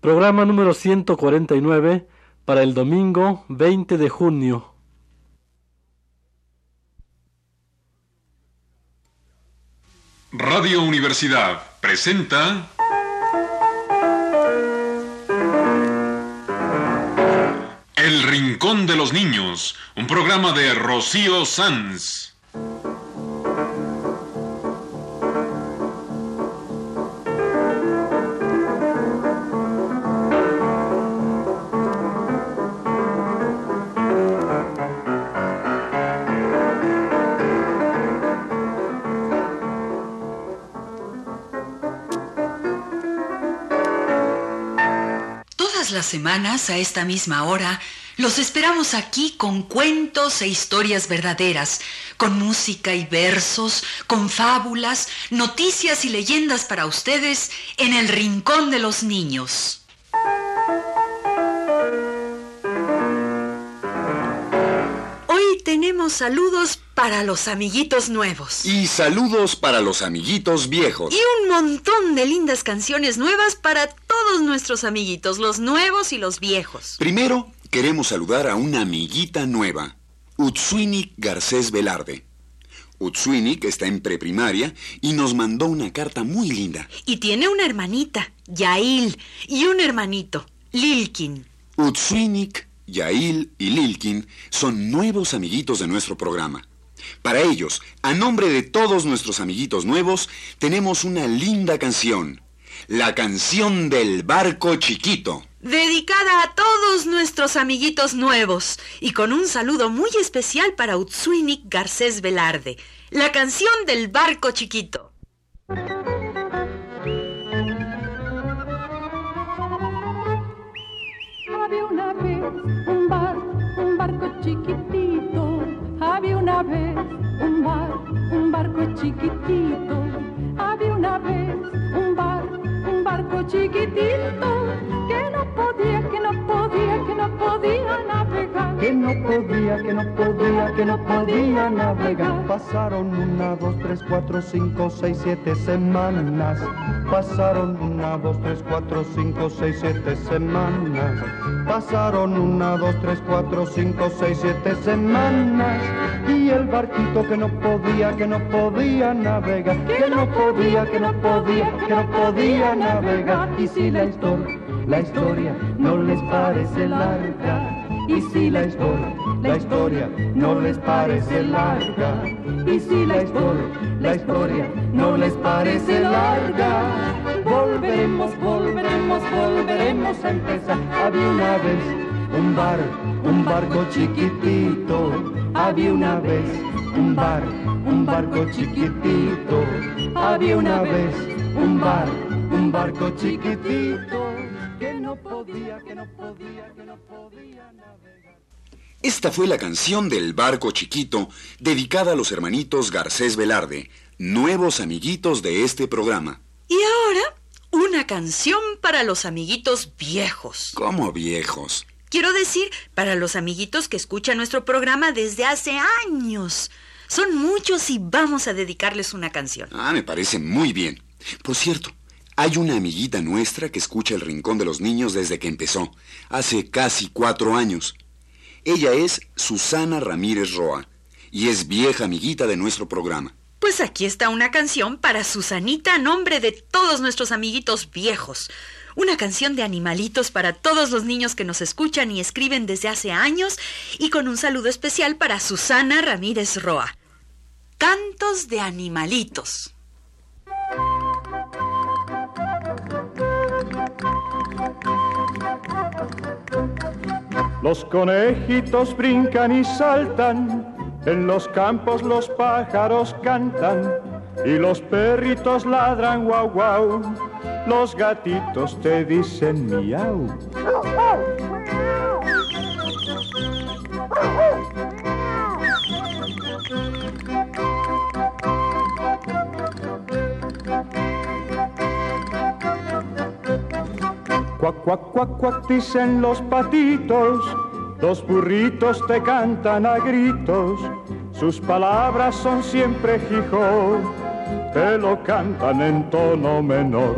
Programa número 149 para el domingo 20 de junio. Radio Universidad presenta El Rincón de los Niños, un programa de Rocío Sanz. Semanas, a esta misma hora, los esperamos aquí con cuentos e historias verdaderas, con música y versos, con fábulas, noticias y leyendas para ustedes en el Rincón de los Niños. Saludos para los amiguitos nuevos. Y saludos para los amiguitos viejos. Y un montón de lindas canciones nuevas para todos nuestros amiguitos, los nuevos y los viejos. Primero, queremos saludar a una amiguita nueva, Utsuinik Garcés Velarde. Utsuinik está en preprimaria y nos mandó una carta muy linda. Y tiene una hermanita, Yail, y un hermanito, Lilkin. Utsuinik, Yail y Lilkin son nuevos amiguitos de nuestro programa. Para ellos, a nombre de todos nuestros amiguitos nuevos, tenemos una linda canción. La canción del barco chiquito. Dedicada a todos nuestros amiguitos nuevos y con un saludo muy especial para Utsuinik Garcés Velarde. La canción del barco chiquito. Un bar, un barco chiquitito. Había una vez un bar, un barco chiquitito. Había una vez un bar, un barco chiquitito podía, que no podía, que no podía navegar. que no podía, que no podía, que no podía navegar. Pasaron una, dos, tres, cuatro, cinco, seis, siete semanas. Pasaron una, dos, tres, cuatro, cinco, seis, siete semanas. Pasaron una, dos, tres, cuatro, cinco, seis, siete semanas. Y el barquito que no podía, que no podía navegar. Que no podía, que no podía, que no podía navegar. Y si la historia, la historia no les parece larga. Y si la historia, la historia no les parece larga. Y si la historia, la historia no les parece larga. Volveremos, volveremos, volveremos a empezar. Había una vez un bar, un barco chiquitito. Había una vez un bar, un barco chiquitito. Había una vez un bar, un barco chiquitito. No podía, que no podía, que no podía navegar. Esta fue la canción del barco chiquito dedicada a los hermanitos Garcés Velarde, nuevos amiguitos de este programa. Y ahora, una canción para los amiguitos viejos. Como viejos. Quiero decir, para los amiguitos que escuchan nuestro programa desde hace años. Son muchos y vamos a dedicarles una canción. Ah, me parece muy bien. Por cierto, hay una amiguita nuestra que escucha el Rincón de los Niños desde que empezó, hace casi cuatro años. Ella es Susana Ramírez Roa y es vieja amiguita de nuestro programa. Pues aquí está una canción para Susanita a nombre de todos nuestros amiguitos viejos. Una canción de animalitos para todos los niños que nos escuchan y escriben desde hace años y con un saludo especial para Susana Ramírez Roa. Cantos de animalitos. Los conejitos brincan y saltan, en los campos los pájaros cantan y los perritos ladran guau guau, los gatitos te dicen miau. Cuac, cuac, cuac, dicen los patitos, los burritos te cantan a gritos, sus palabras son siempre jijo, te lo cantan en tono menor.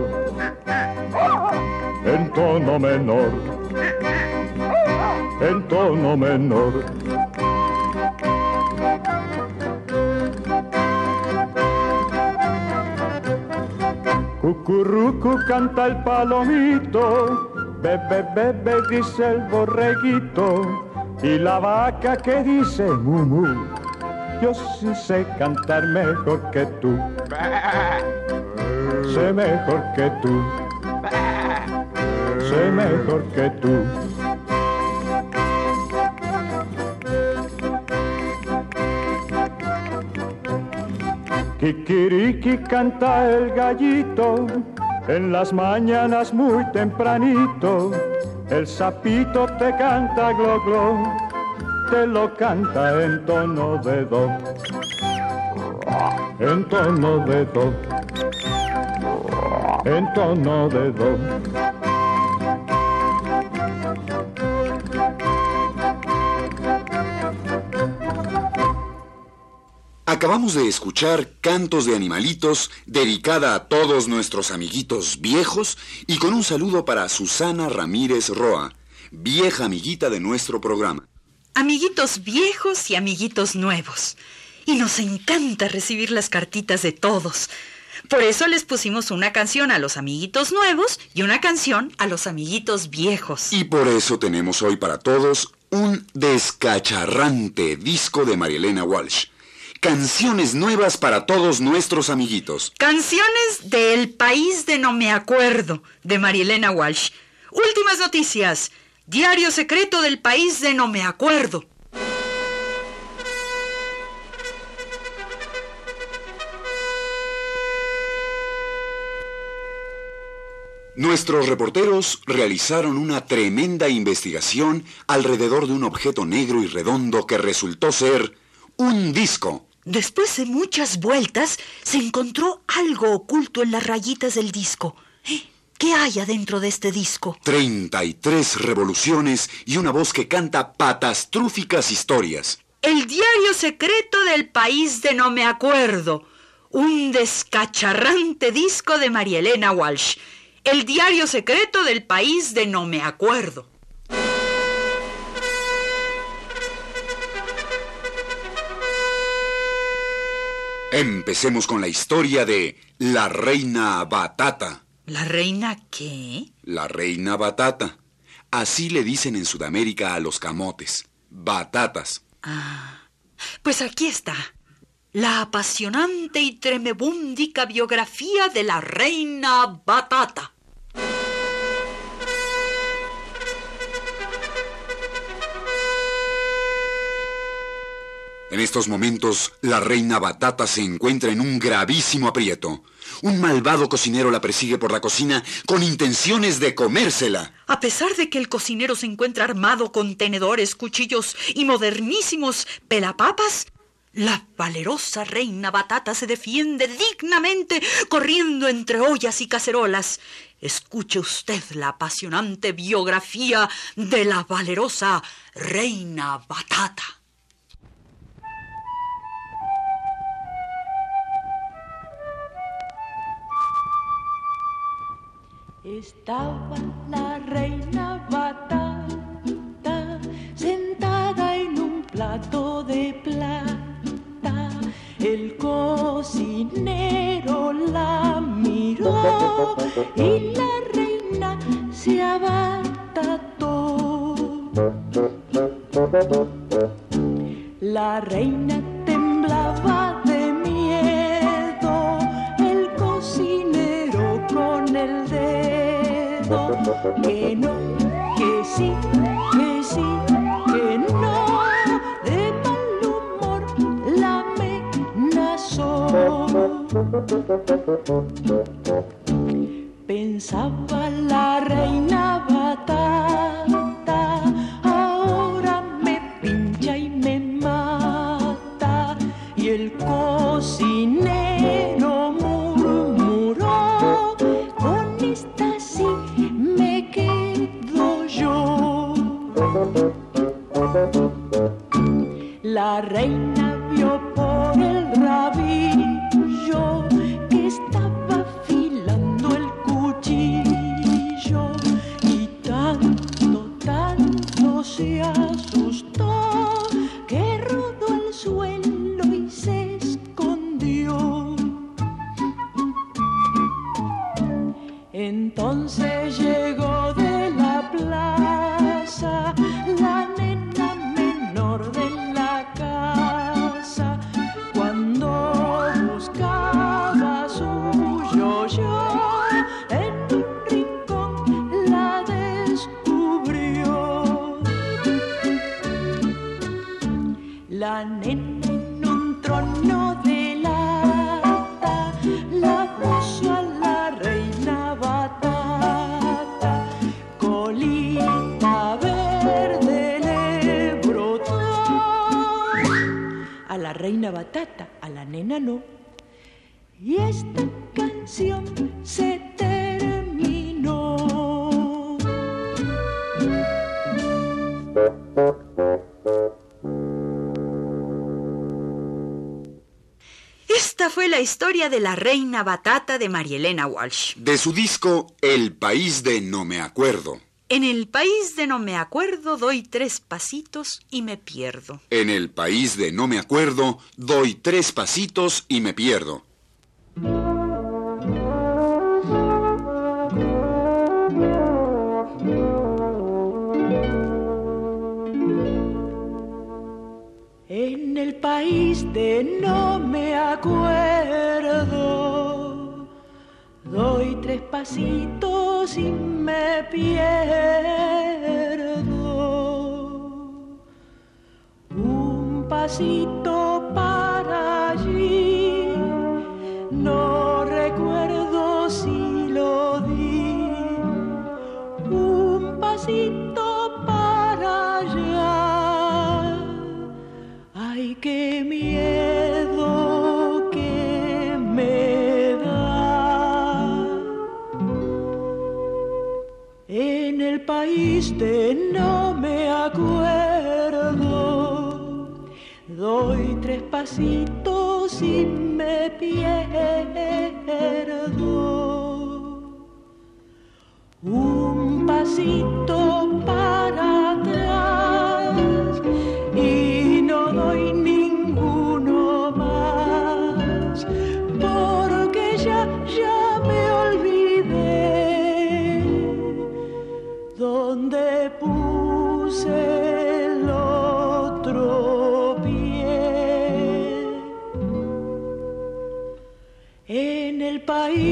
en tono menor, en tono menor. Cucurrucu canta el palomito, bebe, bebe, dice el borreguito, y la vaca que dice mu, mu. Yo sí sé cantar mejor que tú, sé mejor que tú, sé mejor que tú. Kikiriki canta el gallito en las mañanas muy tempranito. El sapito te canta glo glo, te lo canta en tono de do, en tono de do, en tono de do. Acabamos de escuchar Cantos de Animalitos, dedicada a todos nuestros amiguitos viejos y con un saludo para Susana Ramírez Roa, vieja amiguita de nuestro programa. Amiguitos viejos y amiguitos nuevos. Y nos encanta recibir las cartitas de todos. Por eso les pusimos una canción a los amiguitos nuevos y una canción a los amiguitos viejos. Y por eso tenemos hoy para todos un descacharrante disco de Marielena Walsh. Canciones nuevas para todos nuestros amiguitos. Canciones del país de no me acuerdo, de Marielena Walsh. Últimas noticias. Diario secreto del país de no me acuerdo. Nuestros reporteros realizaron una tremenda investigación alrededor de un objeto negro y redondo que resultó ser un disco. Después de muchas vueltas, se encontró algo oculto en las rayitas del disco. ¿Eh? ¿Qué hay adentro de este disco? 33 revoluciones y una voz que canta patastrúficas historias. El diario secreto del país de no me acuerdo. Un descacharrante disco de María Elena Walsh. El diario secreto del país de no me acuerdo. Empecemos con la historia de la reina Batata. ¿La reina qué? La reina Batata. Así le dicen en Sudamérica a los camotes. Batatas. Ah, pues aquí está. La apasionante y tremebúndica biografía de la reina Batata. En estos momentos, la reina Batata se encuentra en un gravísimo aprieto. Un malvado cocinero la persigue por la cocina con intenciones de comérsela. A pesar de que el cocinero se encuentra armado con tenedores, cuchillos y modernísimos pelapapas, la valerosa reina Batata se defiende dignamente corriendo entre ollas y cacerolas. Escuche usted la apasionante biografía de la valerosa reina Batata. Estaba la reina batata sentada en un plato de plata. El cocinero la miró y la reina se abatató. La reina que no, que sí, que sí, que no, de mal humor la amenazó. Pensaba la reina se asustó. La historia de la reina batata de Marielena Walsh. De su disco El país de no me acuerdo. En el país de no me acuerdo doy tres pasitos y me pierdo. En el país de no me acuerdo, doy tres pasitos y me pierdo. País de no me acuerdo, doy tres pasitos y me pierdo. Un pasito para de no me acuerdo, doy tres pasitos y me pierdo. Un pasito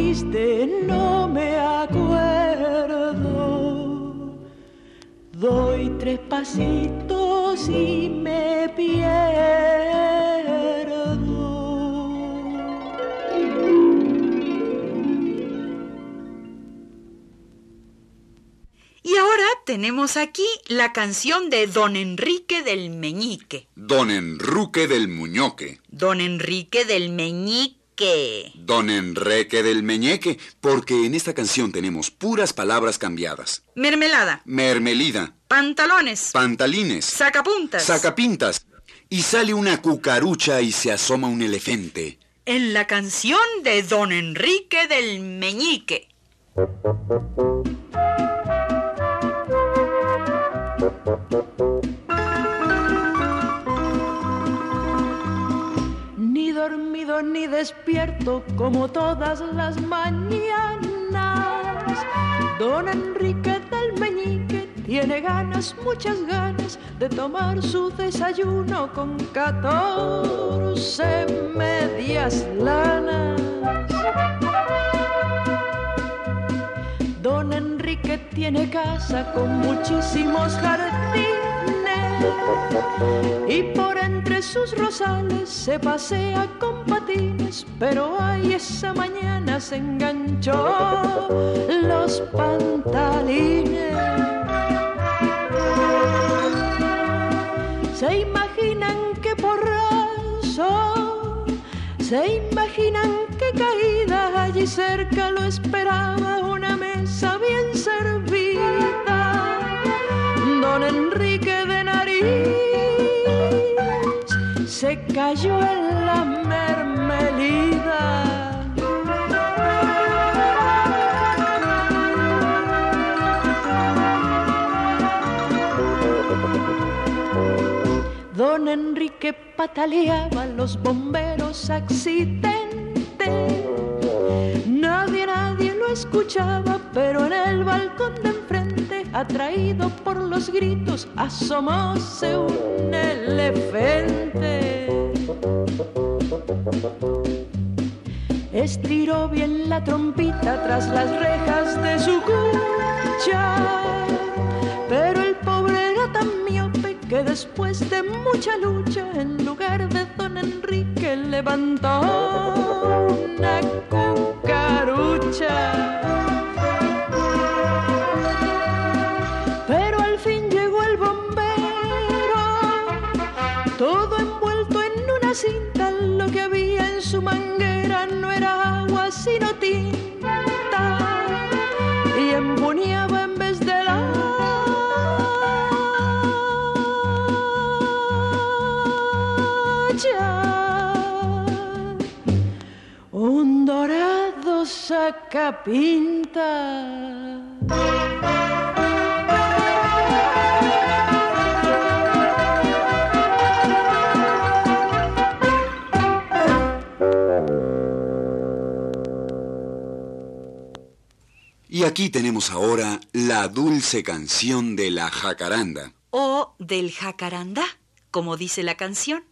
no me acuerdo, doy tres pasitos y me pierdo. Y ahora tenemos aquí la canción de Don Enrique del Meñique. Don Enruque del Muñoque. Don Enrique del Meñique. Don Enrique del Meñeque, porque en esta canción tenemos puras palabras cambiadas. Mermelada. Mermelida, Pantalones. pantalines, Sacapuntas. sacapintas. Y sale una cucarucha y se asoma un elefante. en la canción de Don Enrique del Meñique. Ni despierto como todas las mañanas. Don Enrique del Meñique tiene ganas, muchas ganas de tomar su desayuno con catorce medias lanas. Don Enrique tiene casa con muchísimos jardines y por entre sus rosales se pasea con patines, pero ay, esa mañana se enganchó los pantalines. Se imaginan que porrazo, se imaginan que caída allí cerca lo esperaba una mesa bien servida. Cayó en la mermelida. Don Enrique pataleaba los bomberos accidente. Nadie, nadie lo escuchaba, pero en el balcón de enfrente, atraído por los gritos, asomóse un elefante. Estiró bien la trompita tras las rejas de su cucha, pero el pobre era tan miope que después de mucha lucha, en lugar de don Enrique, levantó una cucarucha. Sacapinta. Y aquí tenemos ahora la dulce canción de la jacaranda. O del jacarandá, como dice la canción.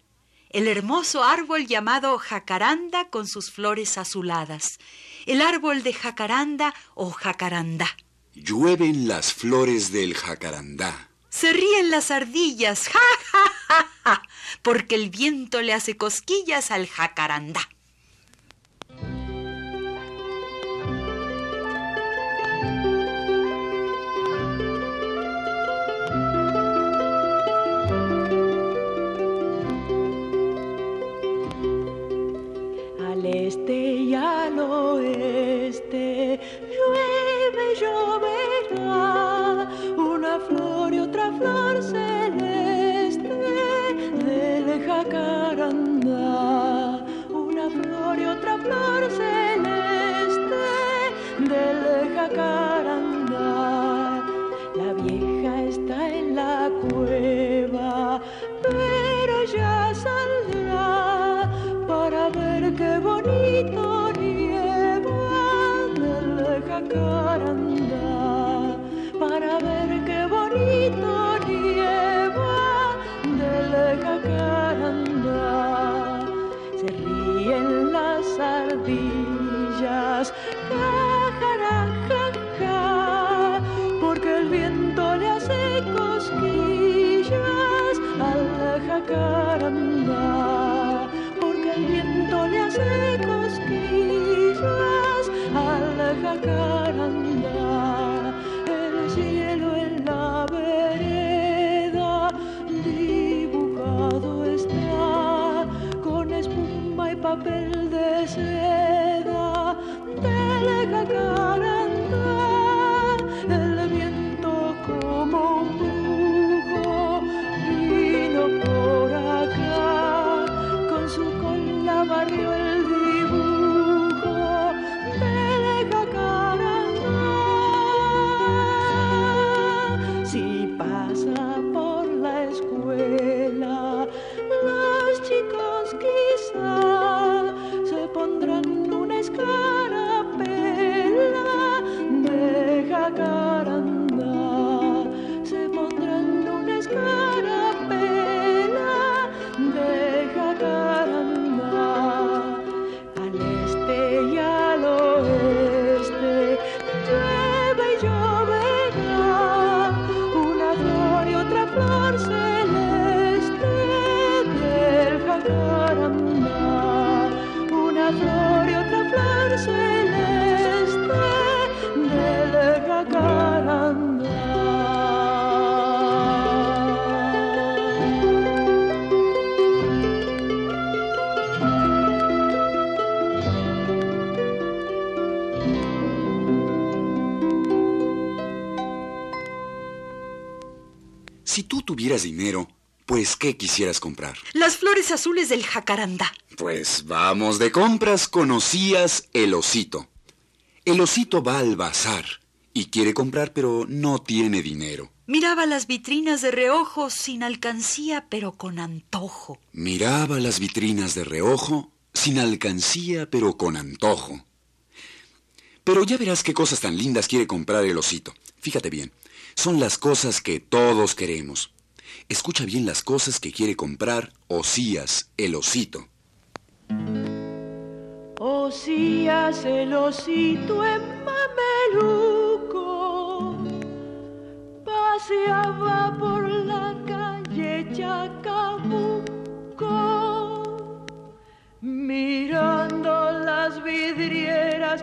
El hermoso árbol llamado jacaranda con sus flores azuladas. El árbol de jacaranda o jacarandá. Llueven las flores del jacarandá. Se ríen las ardillas, ja, ja, ja, ja, porque el viento le hace cosquillas al jacarandá. Este y al tuvieras dinero, pues ¿qué quisieras comprar? Las flores azules del jacarandá. Pues vamos de compras, conocías el osito. El osito va al bazar y quiere comprar, pero no tiene dinero. Miraba las vitrinas de reojo sin alcancía, pero con antojo. Miraba las vitrinas de reojo, sin alcancía, pero con antojo. Pero ya verás qué cosas tan lindas quiere comprar el osito. Fíjate bien, son las cosas que todos queremos. Escucha bien las cosas que quiere comprar Osías, el osito. Osías, el osito en mameluco, paseaba por la calle Chacabuco, mirando las vidrieras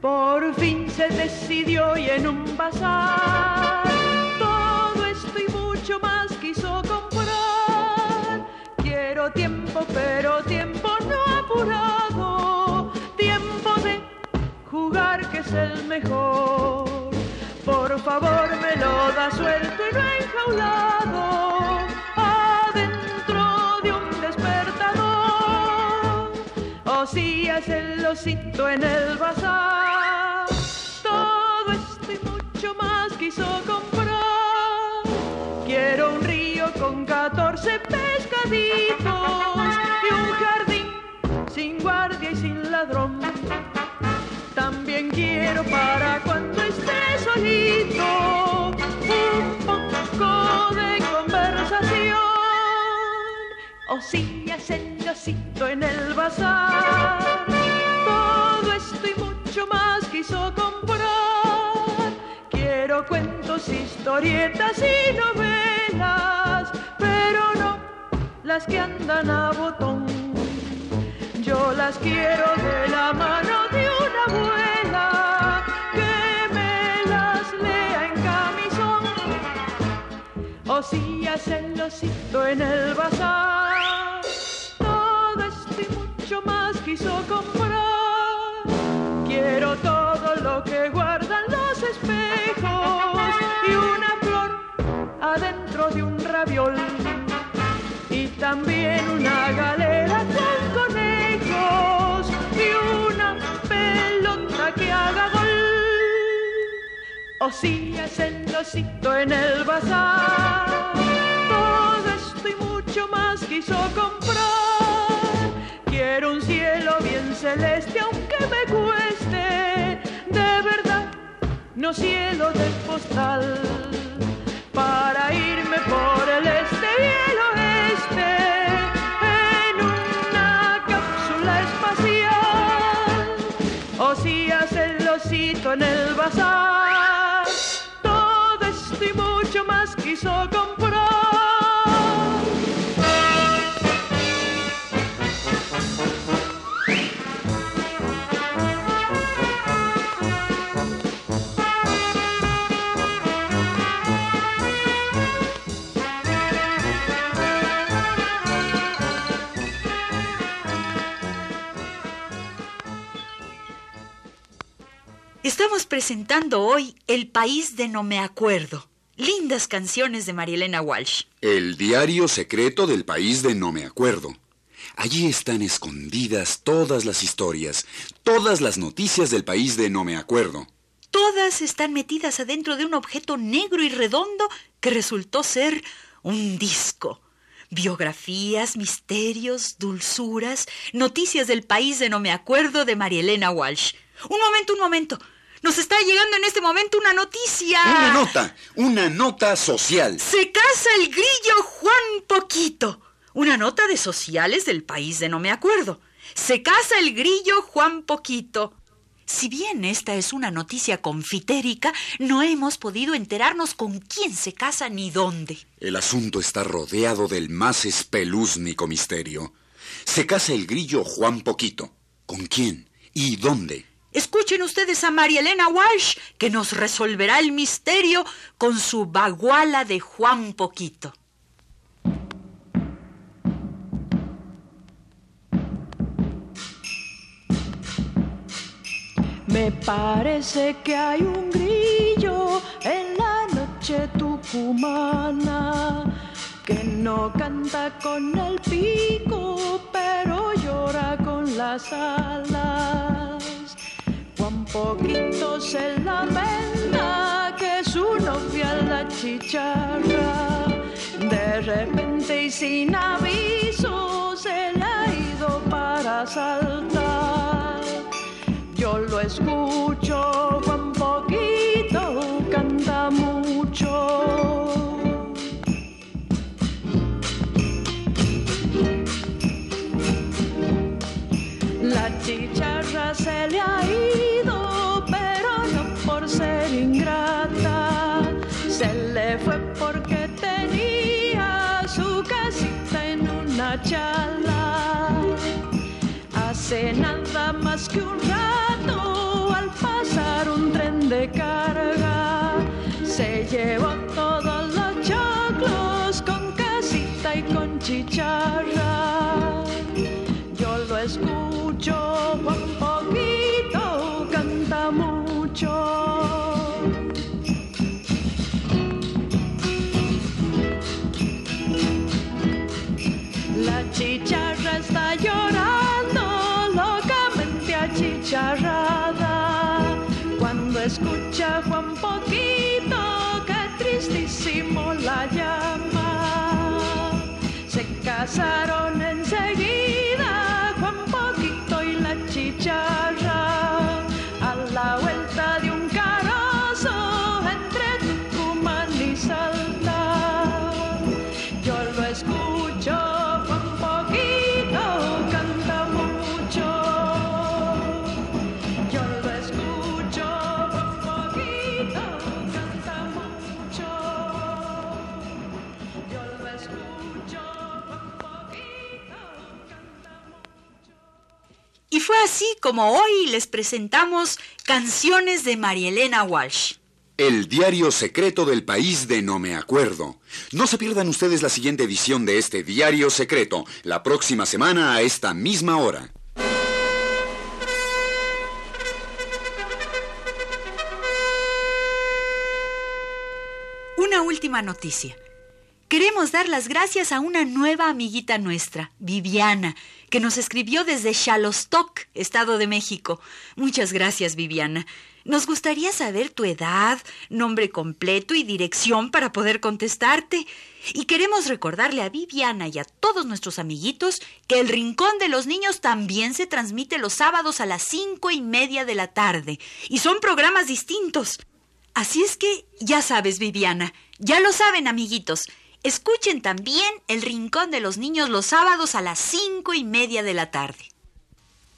Por fin se decidió y en un bazar todo esto y mucho más quiso comprar. Quiero tiempo, pero tiempo no apurado, tiempo de jugar que es el mejor. Por favor me lo da suelto y no enjaulado, adentro de un despertador. Osías el osito en el bazar, Quiero un río con 14 pescaditos y un jardín sin guardia y sin ladrón. También quiero para cuando esté solito un poco de conversación. Osías el osito en el bazar, todo esto y historietas y novelas, pero no las que andan a botón. Yo las quiero de la mano de una abuela que me las lea en camisón. Osías el osito en el bazar, todo esto y mucho más quiso comprar. Y también una galera con conejos y una pelota que haga gol. Osías el osito en el bazar, todo esto y mucho más quiso comprar. Quiero un cielo bien celeste aunque me cueste, de verdad, no cielo de postal, en el bazar, todo esto mucho más quiso comprar. Estamos presentando hoy El País de No Me Acuerdo. Lindas canciones de Marielena Walsh. El diario secreto del país de no me acuerdo. Allí están escondidas todas las historias, todas las noticias del país de no me acuerdo. Todas están metidas adentro de un objeto negro y redondo que resultó ser un disco. Biografías, misterios, dulzuras, noticias del país de no me acuerdo de Marielena Walsh. Un momento, un momento. Nos está llegando en este momento una noticia. Una nota, una nota social. Se casa el grillo Juan Poquito. Una nota de sociales del país de no me acuerdo. Se casa el grillo Juan Poquito. Si bien esta es una noticia confitérica, no hemos podido enterarnos con quién se casa ni dónde. El asunto está rodeado del más espelúznico misterio. Se casa el grillo Juan Poquito. ¿Con quién? ¿Y dónde? Escuchen ustedes a María Elena Walsh, que nos resolverá el misterio con su baguala de Juan Poquito. Me parece que hay un grillo en la noche tucumana que no canta con el pico, pero llora con las alas. Poquito se lamenta que su novia la chicharra. De repente y sin aviso se le ha ido para saltar. Yo lo escucho, cuán poquito canta mucho. La chicharra se le ha cuando escucha Juan Poquito que tristísimo la llama. Se casaron como hoy les presentamos canciones de María Elena Walsh. El diario secreto del país de No Me Acuerdo. No se pierdan ustedes la siguiente edición de este diario secreto, la próxima semana a esta misma hora. Una última noticia. Queremos dar las gracias a una nueva amiguita nuestra, Viviana, que nos escribió desde Xalostoc, Estado de México. Muchas gracias, Viviana. Nos gustaría saber tu edad, nombre completo y dirección para poder contestarte. Y queremos recordarle a Viviana y a todos nuestros amiguitos que el Rincón de los Niños también se transmite los sábados a las cinco y media de la tarde. Y son programas distintos. Así es que, ya sabes, Viviana, ya lo saben, amiguitos. Escuchen también El Rincón de los Niños los sábados a las cinco y media de la tarde.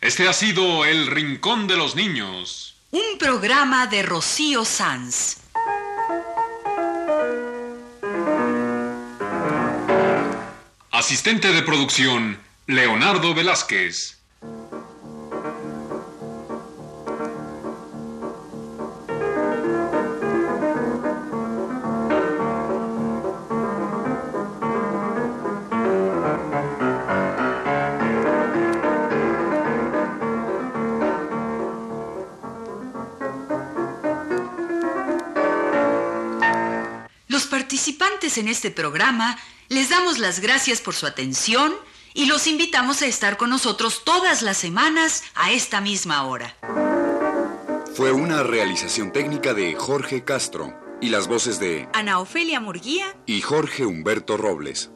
Este ha sido El Rincón de los Niños. Un programa de Rocío Sanz. Asistente de producción, Leonardo Velázquez. Participantes en este programa les damos las gracias por su atención y los invitamos a estar con nosotros todas las semanas a esta misma hora. Fue una realización técnica de Jorge Castro y las voces de Ana Ofelia Murguía y Jorge Humberto Robles.